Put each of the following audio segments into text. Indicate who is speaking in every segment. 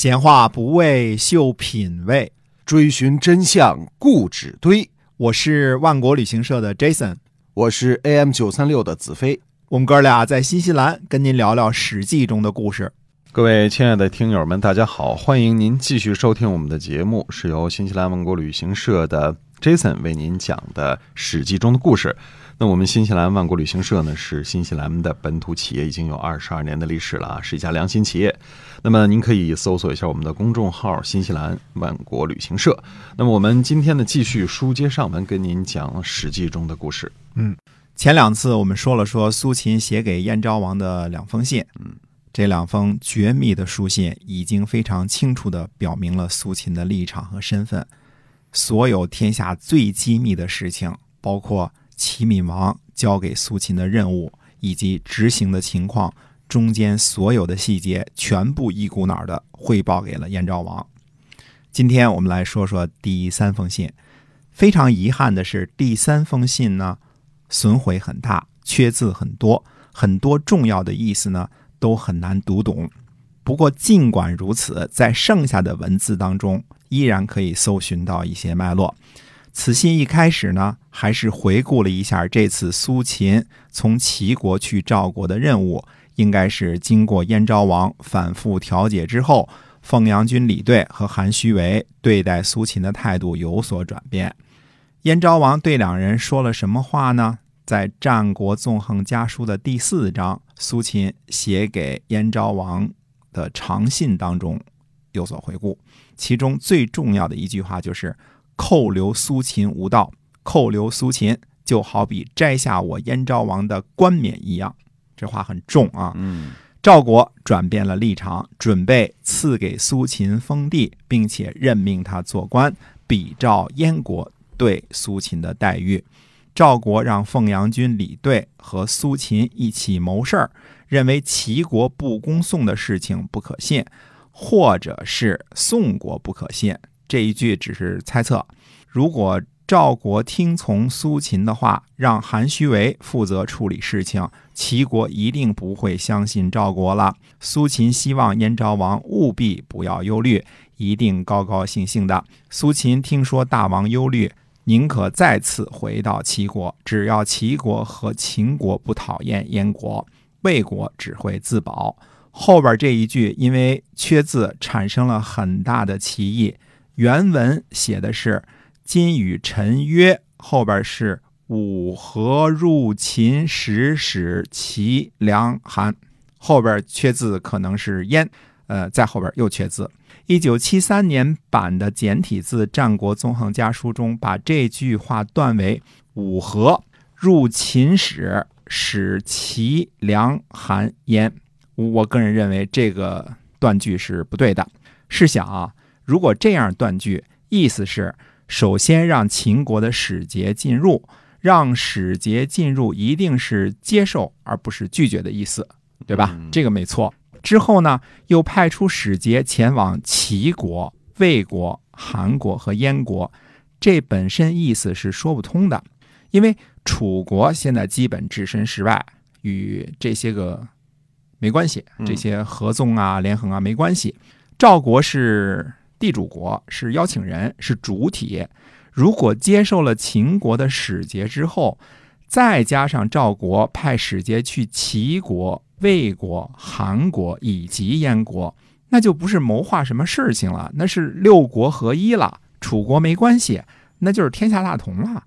Speaker 1: 闲话不为秀品味，
Speaker 2: 追寻真相固执堆。
Speaker 1: 我是万国旅行社的 Jason，
Speaker 2: 我是 AM 九三六的子飞。
Speaker 1: 我们哥俩在新西兰跟您聊聊《史记》中的故事。
Speaker 3: 各位亲爱的听友们，大家好，欢迎您继续收听我们的节目，是由新西兰万国旅行社的 Jason 为您讲的《史记》中的故事。那我们新西兰万国旅行社呢，是新西兰的本土企业，已经有二十二年的历史了啊，是一家良心企业。那么您可以搜索一下我们的公众号“新西兰万国旅行社”。那么我们今天呢，继续书接上文，跟您讲《史记》中的故事。
Speaker 1: 嗯，前两次我们说了说苏秦写给燕昭王的两封信，
Speaker 3: 嗯，
Speaker 1: 这两封绝密的书信已经非常清楚地表明了苏秦的立场和身份，所有天下最机密的事情，包括。齐闵王交给苏秦的任务以及执行的情况，中间所有的细节全部一股脑的汇报给了燕昭王。今天我们来说说第三封信。非常遗憾的是，第三封信呢损毁很大，缺字很多，很多重要的意思呢都很难读懂。不过尽管如此，在剩下的文字当中，依然可以搜寻到一些脉络。此信一开始呢，还是回顾了一下这次苏秦从齐国去赵国的任务，应该是经过燕昭王反复调解之后，凤阳军李队和韩须为对待苏秦的态度有所转变。燕昭王对两人说了什么话呢？在《战国纵横家书》的第四章，苏秦写给燕昭王的长信当中有所回顾，其中最重要的一句话就是。扣留苏秦无道，扣留苏秦就好比摘下我燕昭王的冠冕一样。这话很重啊。
Speaker 3: 嗯，
Speaker 1: 赵国转变了立场，准备赐给苏秦封地，并且任命他做官，比照燕国对苏秦的待遇。赵国让凤阳君李队和苏秦一起谋事儿，认为齐国不攻宋的事情不可信，或者是宋国不可信。这一句只是猜测。如果赵国听从苏秦的话，让韩须为负责处理事情，齐国一定不会相信赵国了。苏秦希望燕昭王务必不要忧虑，一定高高兴兴的。苏秦听说大王忧虑，宁可再次回到齐国，只要齐国和秦国不讨厌燕国，魏国只会自保。后边这一句因为缺字，产生了很大的歧义。原文写的是“今与臣约”，后边是“五合入秦使使齐梁韩”，后边缺字可能是“燕”，呃，在后边又缺字。一九七三年版的简体字《战国纵横家书》中，把这句话断为“五合入秦使使齐梁韩燕”。我个人认为这个断句是不对的。试想啊。如果这样断句，意思是首先让秦国的使节进入，让使节进入一定是接受而不是拒绝的意思，对吧？这个没错。之后呢，又派出使节前往齐国、魏国、韩国和燕国，这本身意思是说不通的，因为楚国现在基本置身事外，与这些个没关系，这些合纵啊、连横啊没关系。赵国是。地主国是邀请人，是主体。如果接受了秦国的使节之后，再加上赵国派使节去齐国、魏国、韩国以及燕国，那就不是谋划什么事情了，那是六国合一了。楚国没关系，那就是天下大同了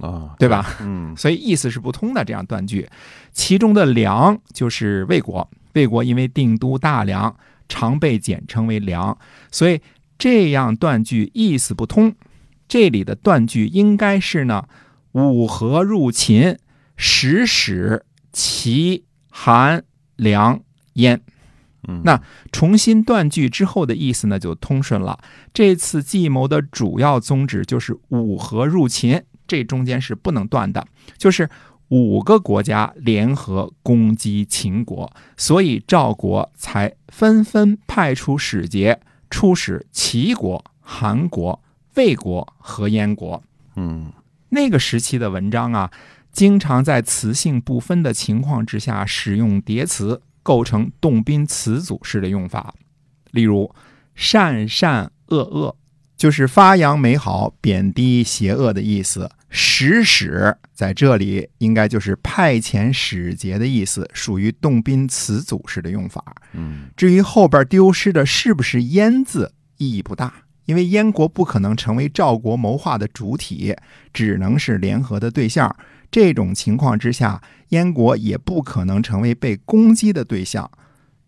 Speaker 3: 啊，
Speaker 1: 对吧？
Speaker 3: 嗯，
Speaker 1: 所以意思是不通的。这样断句，其中的梁就是魏国，魏国因为定都大梁，常被简称为梁，所以。这样断句意思不通，这里的断句应该是呢：五合入秦，始使齐、韩、梁、燕。
Speaker 3: 嗯，
Speaker 1: 那重新断句之后的意思呢就通顺了。这次计谋的主要宗旨就是五合入秦，这中间是不能断的，就是五个国家联合攻击秦国，所以赵国才纷纷派出使节。出使齐国、韩国、魏国和燕国。
Speaker 3: 嗯，
Speaker 1: 那个时期的文章啊，经常在词性不分的情况之下使用叠词，构成动宾词组式的用法。例如，善善恶恶，就是发扬美好，贬低邪恶的意思。使使在这里应该就是派遣使节的意思，属于动宾词组式的用法。
Speaker 3: 嗯
Speaker 1: 至于后边丢失的是不是燕字，意义不大，因为燕国不可能成为赵国谋划的主体，只能是联合的对象。这种情况之下，燕国也不可能成为被攻击的对象。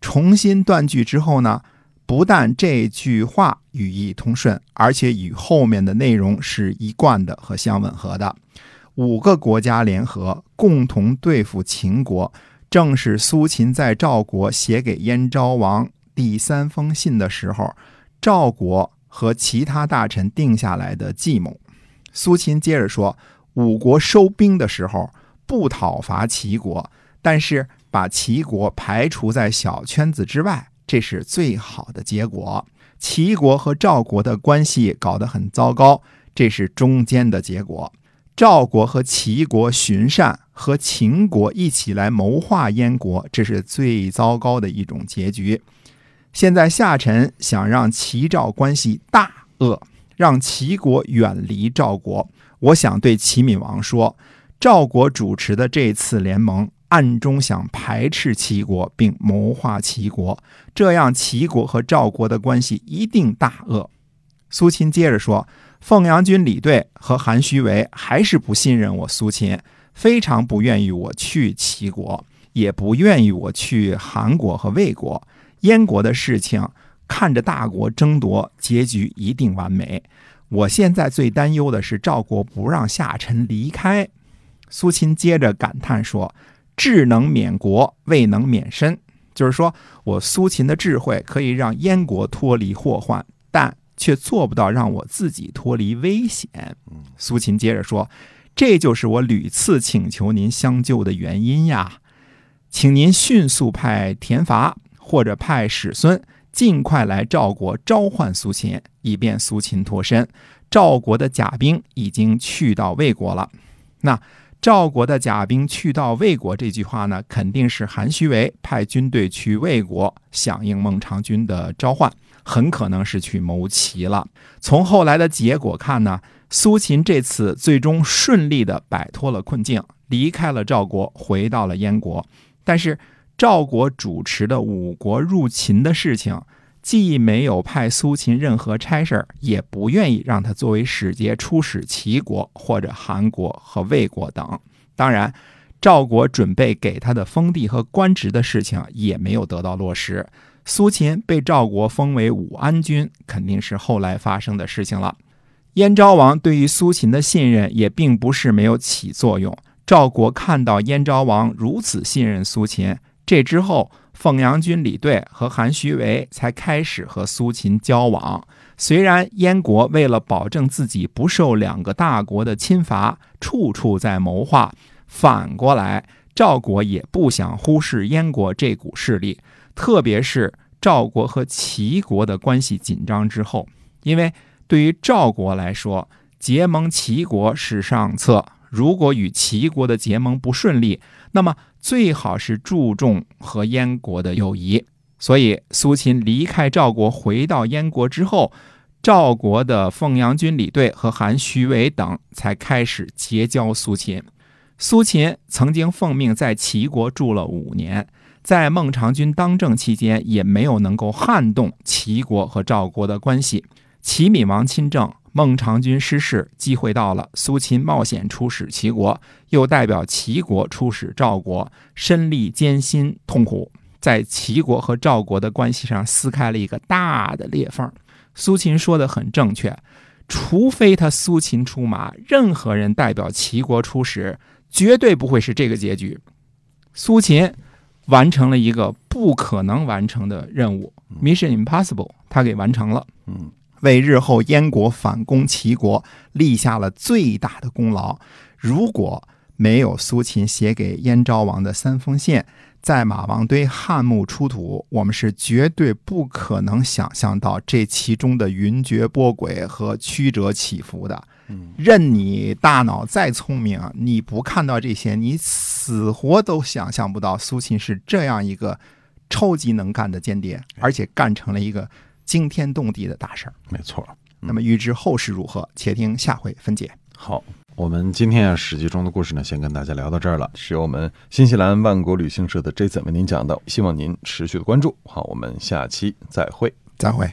Speaker 1: 重新断句之后呢，不但这句话语义通顺，而且与后面的内容是一贯的和相吻合的。五个国家联合，共同对付秦国，正是苏秦在赵国写给燕昭王第三封信的时候，赵国和其他大臣定下来的计谋。苏秦接着说，五国收兵的时候不讨伐齐国，但是把齐国排除在小圈子之外，这是最好的结果。齐国和赵国的关系搞得很糟糕，这是中间的结果。赵国和齐国寻善，和秦国一起来谋划燕国，这是最糟糕的一种结局。现在夏臣想让齐赵关系大恶，让齐国远离赵国。我想对齐闵王说，赵国主持的这次联盟，暗中想排斥齐国，并谋划齐国，这样齐国和赵国的关系一定大恶。苏秦接着说。凤阳军李队和韩须为还是不信任我苏秦，非常不愿意我去齐国，也不愿意我去韩国和魏国。燕国的事情看着大国争夺，结局一定完美。我现在最担忧的是赵国不让夏臣离开。苏秦接着感叹说：“智能免国，未能免身。”就是说我苏秦的智慧可以让燕国脱离祸患，但却做不到让我自己脱离危险。苏秦接着说：“这就是我屡次请求您相救的原因呀，请您迅速派田伐或者派史孙，尽快来赵国召唤苏秦，以便苏秦脱身。赵国的甲兵已经去到魏国了。那赵国的甲兵去到魏国这句话呢，肯定是韩须为派军队去魏国响应孟尝君的召唤。”很可能是去谋齐了。从后来的结果看呢，苏秦这次最终顺利的摆脱了困境，离开了赵国，回到了燕国。但是赵国主持的五国入秦的事情，既没有派苏秦任何差事儿，也不愿意让他作为使节出使齐国或者韩国和魏国等。当然，赵国准备给他的封地和官职的事情也没有得到落实。苏秦被赵国封为武安君，肯定是后来发生的事情了。燕昭王对于苏秦的信任也并不是没有起作用。赵国看到燕昭王如此信任苏秦，这之后，凤阳君李队和韩须为才开始和苏秦交往。虽然燕国为了保证自己不受两个大国的侵伐，处处在谋划，反过来，赵国也不想忽视燕国这股势力。特别是赵国和齐国的关系紧张之后，因为对于赵国来说，结盟齐国是上策。如果与齐国的结盟不顺利，那么最好是注重和燕国的友谊。所以，苏秦离开赵国回到燕国之后，赵国的凤阳君李队和韩须为等才开始结交苏秦。苏秦曾经奉命在齐国住了五年。在孟尝君当政期间，也没有能够撼动齐国和赵国的关系。齐闵王亲政，孟尝君失势，机会到了，苏秦冒险出使齐国，又代表齐国出使赵国，身历艰辛痛苦，在齐国和赵国的关系上撕开了一个大的裂缝。苏秦说的很正确，除非他苏秦出马，任何人代表齐国出使，绝对不会是这个结局。苏秦。完成了一个不可能完成的任务，Mission Impossible，他给完成了。
Speaker 2: 嗯，
Speaker 1: 为日后燕国反攻齐国立下了最大的功劳。如果没有苏秦写给燕昭王的三封信，在马王堆汉墓出土，我们是绝对不可能想象到这其中的云谲波诡和曲折起伏的。任你大脑再聪明，你不看到这些，你死活都想象不到苏秦是这样一个超级能干的间谍，而且干成了一个惊天动地的大事儿。
Speaker 3: 没错。
Speaker 1: 那么预知后事如何，且听下回分解。
Speaker 4: 好，我们今天啊《史记》中的故事呢，先跟大家聊到这儿了。
Speaker 3: 是由我们新西兰万国旅行社的 Jason 为您讲的，希望您持续的关注。好，我们下期再会。
Speaker 1: 再会。